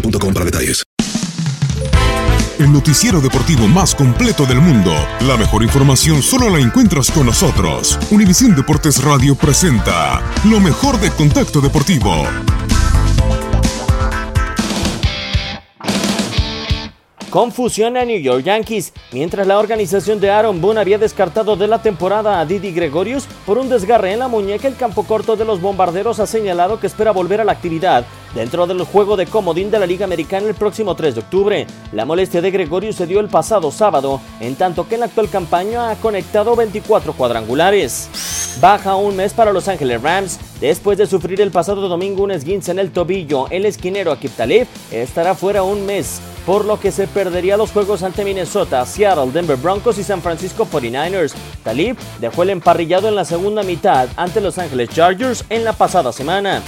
para detalles. El noticiero deportivo más completo del mundo. La mejor información solo la encuentras con nosotros. Univisión Deportes Radio presenta lo mejor de Contacto Deportivo. Confusión a New York Yankees, mientras la organización de Aaron Boone había descartado de la temporada a Didi Gregorius por un desgarre en la muñeca, el campo corto de los bombarderos ha señalado que espera volver a la actividad dentro del juego de comodín de la Liga Americana el próximo 3 de octubre. La molestia de Gregorius se dio el pasado sábado, en tanto que en la actual campaña ha conectado 24 cuadrangulares. Baja un mes para Los Ángeles Rams. Después de sufrir el pasado domingo un esguince en el tobillo, el esquinero Akip Talib estará fuera un mes, por lo que se perdería los juegos ante Minnesota, Seattle, Denver Broncos y San Francisco 49ers. Talib dejó el emparrillado en la segunda mitad ante Los Ángeles Chargers en la pasada semana.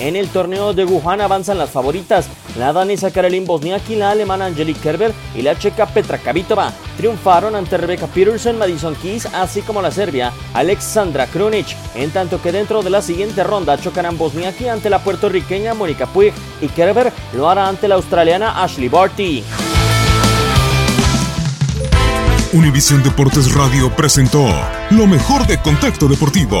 En el torneo de Wuhan avanzan las favoritas, la danesa Karelin Bosniaki, la alemana Angelique Kerber y la checa Petra Kvitova. Triunfaron ante Rebecca Peterson, Madison Keys, así como la serbia Alexandra Krunic, en tanto que dentro de la siguiente ronda chocarán Bosniaki ante la puertorriqueña Mónica Puig y Kerber lo hará ante la australiana Ashley Barty. Univisión Deportes Radio presentó lo mejor de Contacto Deportivo.